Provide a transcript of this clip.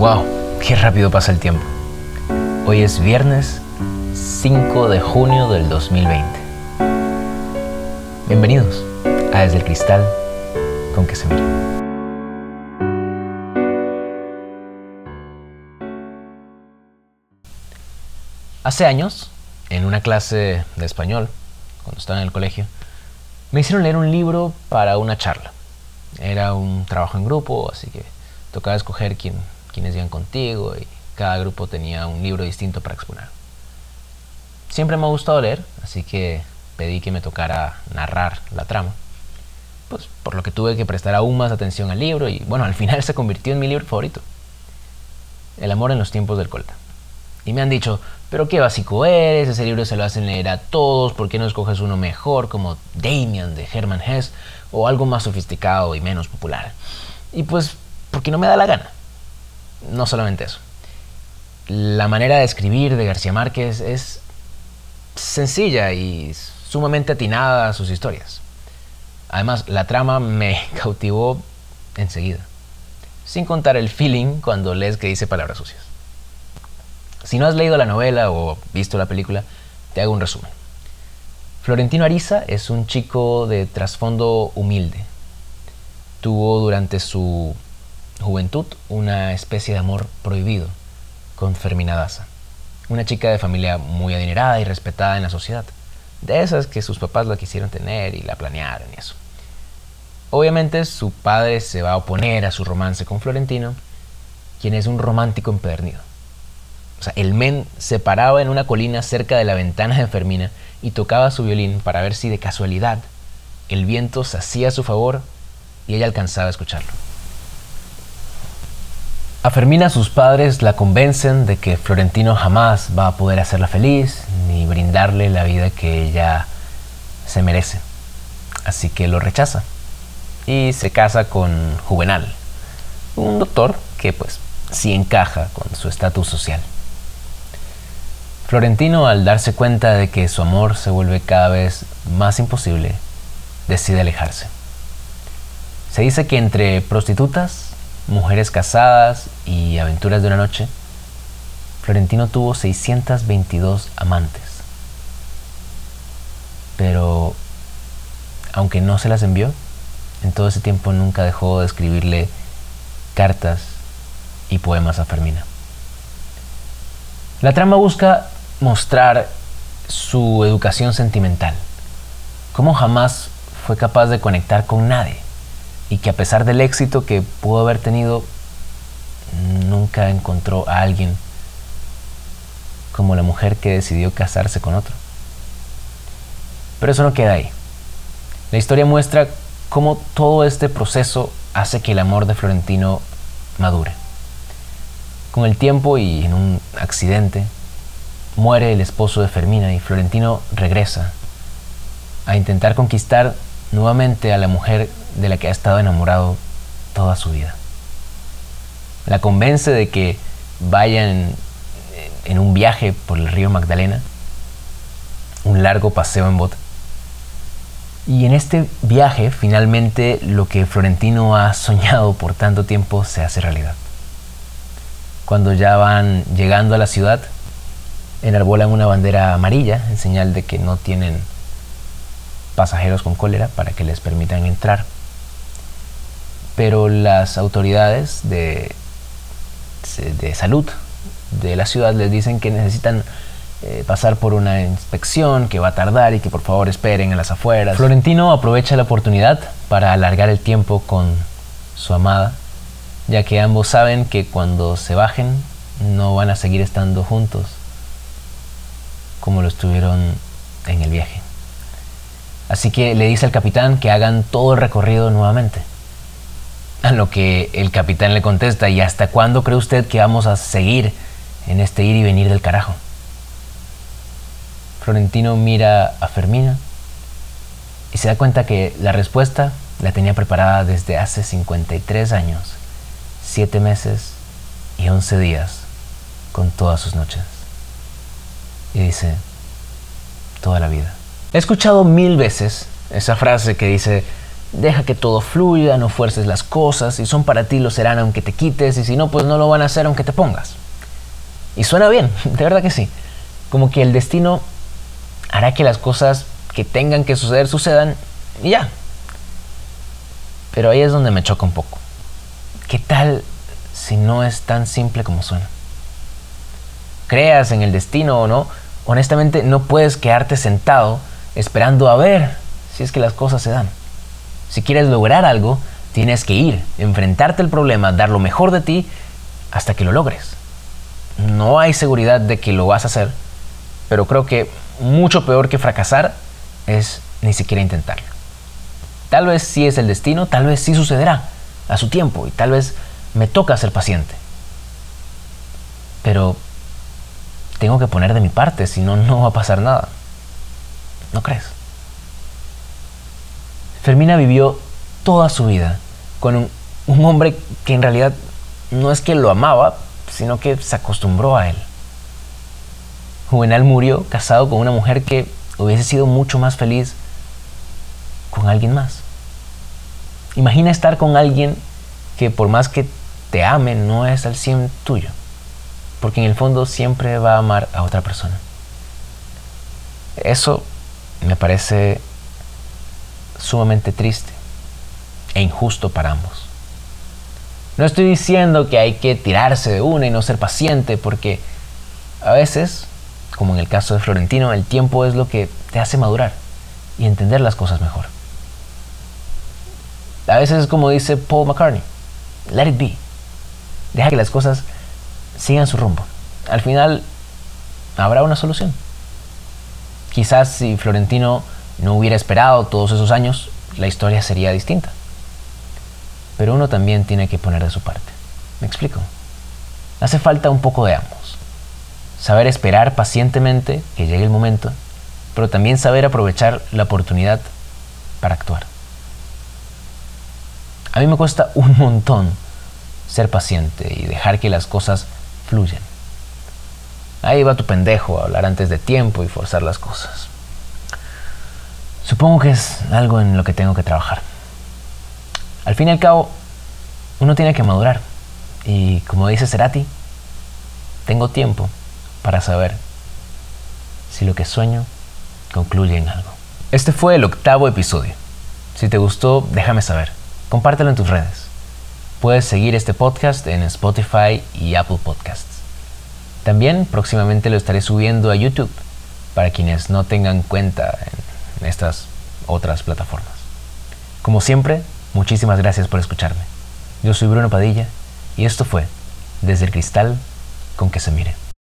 Wow, qué rápido pasa el tiempo. Hoy es viernes 5 de junio del 2020. Bienvenidos a Desde el Cristal con que se mira. Hace años, en una clase de español, cuando estaba en el colegio, me hicieron leer un libro para una charla. Era un trabajo en grupo, así que tocaba escoger quién, quiénes iban contigo y cada grupo tenía un libro distinto para exponer. Siempre me ha gustado leer, así que pedí que me tocara narrar la trama. Pues por lo que tuve que prestar aún más atención al libro y bueno, al final se convirtió en mi libro favorito. El amor en los tiempos del colta. Y me han dicho, pero qué básico eres, ese libro se lo hacen leer a todos, ¿por qué no escoges uno mejor como Damien de Hermann Hesse o algo más sofisticado y menos popular? Y pues, porque no me da la gana. No solamente eso. La manera de escribir de García Márquez es sencilla y sumamente atinada a sus historias. Además, la trama me cautivó enseguida, sin contar el feeling cuando lees que dice palabras sucias. Si no has leído la novela o visto la película, te hago un resumen. Florentino Ariza es un chico de trasfondo humilde. Tuvo durante su juventud una especie de amor prohibido con Fermina Daza, una chica de familia muy adinerada y respetada en la sociedad, de esas que sus papás la quisieron tener y la planearon y eso. Obviamente su padre se va a oponer a su romance con Florentino, quien es un romántico empedernido. O sea, el men se paraba en una colina cerca de la ventana de Fermina y tocaba su violín para ver si de casualidad el viento se hacía a su favor y ella alcanzaba a escucharlo. A Fermina sus padres la convencen de que Florentino jamás va a poder hacerla feliz ni brindarle la vida que ella se merece. Así que lo rechaza y se casa con Juvenal, un doctor que pues sí encaja con su estatus social. Florentino, al darse cuenta de que su amor se vuelve cada vez más imposible, decide alejarse. Se dice que entre prostitutas mujeres casadas y aventuras de una noche, Florentino tuvo 622 amantes. Pero, aunque no se las envió, en todo ese tiempo nunca dejó de escribirle cartas y poemas a Fermina. La trama busca mostrar su educación sentimental, cómo jamás fue capaz de conectar con nadie y que a pesar del éxito que pudo haber tenido, nunca encontró a alguien como la mujer que decidió casarse con otro. Pero eso no queda ahí. La historia muestra cómo todo este proceso hace que el amor de Florentino madure. Con el tiempo y en un accidente, muere el esposo de Fermina y Florentino regresa a intentar conquistar nuevamente a la mujer de la que ha estado enamorado toda su vida. La convence de que vayan en un viaje por el río Magdalena, un largo paseo en bote. Y en este viaje finalmente lo que Florentino ha soñado por tanto tiempo se hace realidad. Cuando ya van llegando a la ciudad, enarbolan una bandera amarilla en señal de que no tienen pasajeros con cólera para que les permitan entrar pero las autoridades de, de salud de la ciudad les dicen que necesitan eh, pasar por una inspección que va a tardar y que por favor esperen en las afueras. Florentino aprovecha la oportunidad para alargar el tiempo con su amada, ya que ambos saben que cuando se bajen no van a seguir estando juntos como lo estuvieron en el viaje. Así que le dice al capitán que hagan todo el recorrido nuevamente. Lo que el capitán le contesta, ¿y hasta cuándo cree usted que vamos a seguir en este ir y venir del carajo? Florentino mira a Fermina y se da cuenta que la respuesta la tenía preparada desde hace 53 años, 7 meses y 11 días, con todas sus noches. Y dice, toda la vida. He escuchado mil veces esa frase que dice, Deja que todo fluya, no fuerces las cosas, si son para ti lo serán aunque te quites y si no, pues no lo van a hacer aunque te pongas. Y suena bien, de verdad que sí. Como que el destino hará que las cosas que tengan que suceder sucedan y ya. Pero ahí es donde me choca un poco. ¿Qué tal si no es tan simple como suena? Creas en el destino o no, honestamente no puedes quedarte sentado esperando a ver si es que las cosas se dan. Si quieres lograr algo, tienes que ir, enfrentarte al problema, dar lo mejor de ti hasta que lo logres. No hay seguridad de que lo vas a hacer, pero creo que mucho peor que fracasar es ni siquiera intentarlo. Tal vez sí es el destino, tal vez sí sucederá a su tiempo y tal vez me toca ser paciente. Pero tengo que poner de mi parte, si no, no va a pasar nada. ¿No crees? Fermina vivió toda su vida con un, hombre que en realidad no es que lo amaba, sino que se acostumbró a él. Juvenal murió casado con una mujer que hubiese sido mucho más feliz con alguien más. Imagina estar con alguien que por más que te ame no es al 100 tuyo, porque en el fondo siempre va a amar a otra persona. Eso me parece sumamente triste e injusto para ambos. No estoy diciendo que hay que tirarse de una y no ser paciente, porque a veces, como en el caso de Florentino, el tiempo es lo que te hace madurar y entender las cosas mejor. A veces es como dice Paul McCartney, let it be. Deja que las cosas sigan su rumbo. Al final habrá una solución. Quizás si Florentino no hubiera esperado todos esos años, la historia sería distinta. Pero uno también tiene que poner de su parte. ¿Me explico? Hace falta un poco de ambos. Saber esperar pacientemente que llegue el momento, pero también saber aprovechar la oportunidad para actuar. A mí me cuesta un montón ser paciente y dejar que las cosas fluyan. Ahí va tu pendejo a hablar antes de tiempo y forzar las cosas. Supongo que es algo en lo que tengo que trabajar. Al fin y al cabo, uno tiene que madurar. Y como dice Cerati, tengo tiempo para saber si lo que sueño concluye en algo. Este fue el octavo episodio. Si te gustó, déjame saber. Compártelo en tus redes. Puedes seguir este podcast en Spotify y Apple Podcasts. También próximamente lo estaré subiendo a YouTube para quienes no tengan cuenta en estas otras plataformas. Como siempre, muchísimas gracias por escucharme. Yo soy Bruno Padilla y esto fue Desde el Cristal con que se mire.